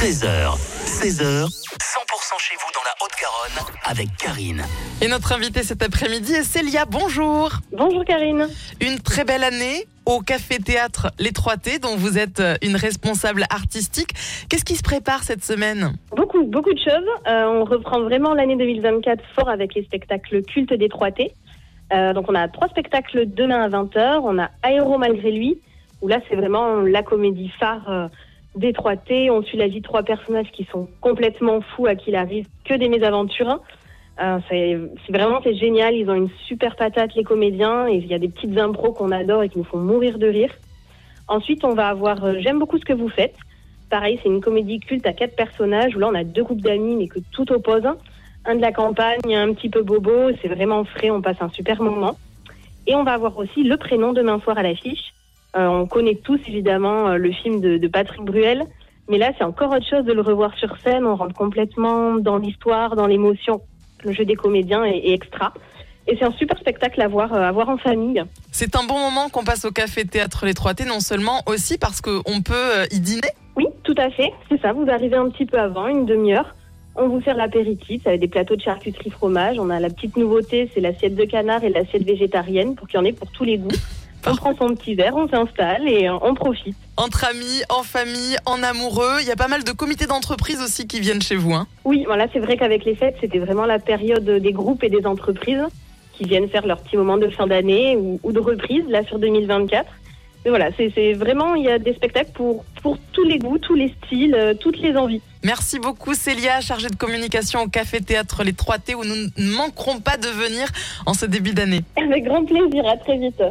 13h, 16h, 100% chez vous dans la Haute-Garonne avec Karine. Et notre invitée cet après-midi est Célia. Bonjour. Bonjour Karine. Une très belle année au Café Théâtre Les Trois T, dont vous êtes euh, une responsable artistique. Qu'est-ce qui se prépare cette semaine? Beaucoup, beaucoup de choses. Euh, on reprend vraiment l'année 2024 fort avec les spectacles cultes des 3T. Euh, donc on a trois spectacles demain à 20h. On a Aéro malgré lui, où là c'est vraiment la comédie phare euh, 3T. On suit la vie de trois personnages qui sont complètement fous, à qui il arrive que des mésaventures. Euh, c'est c'est vraiment c'est génial. Ils ont une super patate les comédiens et il y a des petites impros qu'on adore et qui nous font mourir de rire. Ensuite on va avoir euh, J'aime beaucoup ce que vous faites. Pareil c'est une comédie culte à quatre personnages où là on a deux groupes d'amis mais que tout oppose. Un de la campagne, un petit peu bobo. C'est vraiment frais. On passe un super moment. Et on va avoir aussi le prénom demain soir à l'affiche. Euh, on connaît tous évidemment euh, le film de, de Patrick Bruel, mais là c'est encore autre chose de le revoir sur scène. On rentre complètement dans l'histoire, dans l'émotion. Le jeu des comédiens est, est extra. Et c'est un super spectacle à voir, euh, à voir en famille. C'est un bon moment qu'on passe au Café Théâtre Les Trois T, non seulement aussi parce qu'on peut y dîner. Oui, tout à fait. C'est ça. Vous arrivez un petit peu avant, une demi-heure. On vous sert l'apéritif avec des plateaux de charcuterie fromage. On a la petite nouveauté, c'est l'assiette de canard et l'assiette végétarienne pour qu'il y en ait pour tous les goûts. On prend son petit verre, on s'installe et on profite. Entre amis, en famille, en amoureux. Il y a pas mal de comités d'entreprise aussi qui viennent chez vous. Hein. Oui, voilà, c'est vrai qu'avec les fêtes, c'était vraiment la période des groupes et des entreprises qui viennent faire leur petit moment de fin d'année ou, ou de reprise, là, sur 2024. Mais voilà, c'est vraiment, il y a des spectacles pour, pour tous les goûts, tous les styles, euh, toutes les envies. Merci beaucoup Célia, chargée de communication au Café Théâtre Les Trois T, où nous ne manquerons pas de venir en ce début d'année. Avec grand plaisir, à très vite.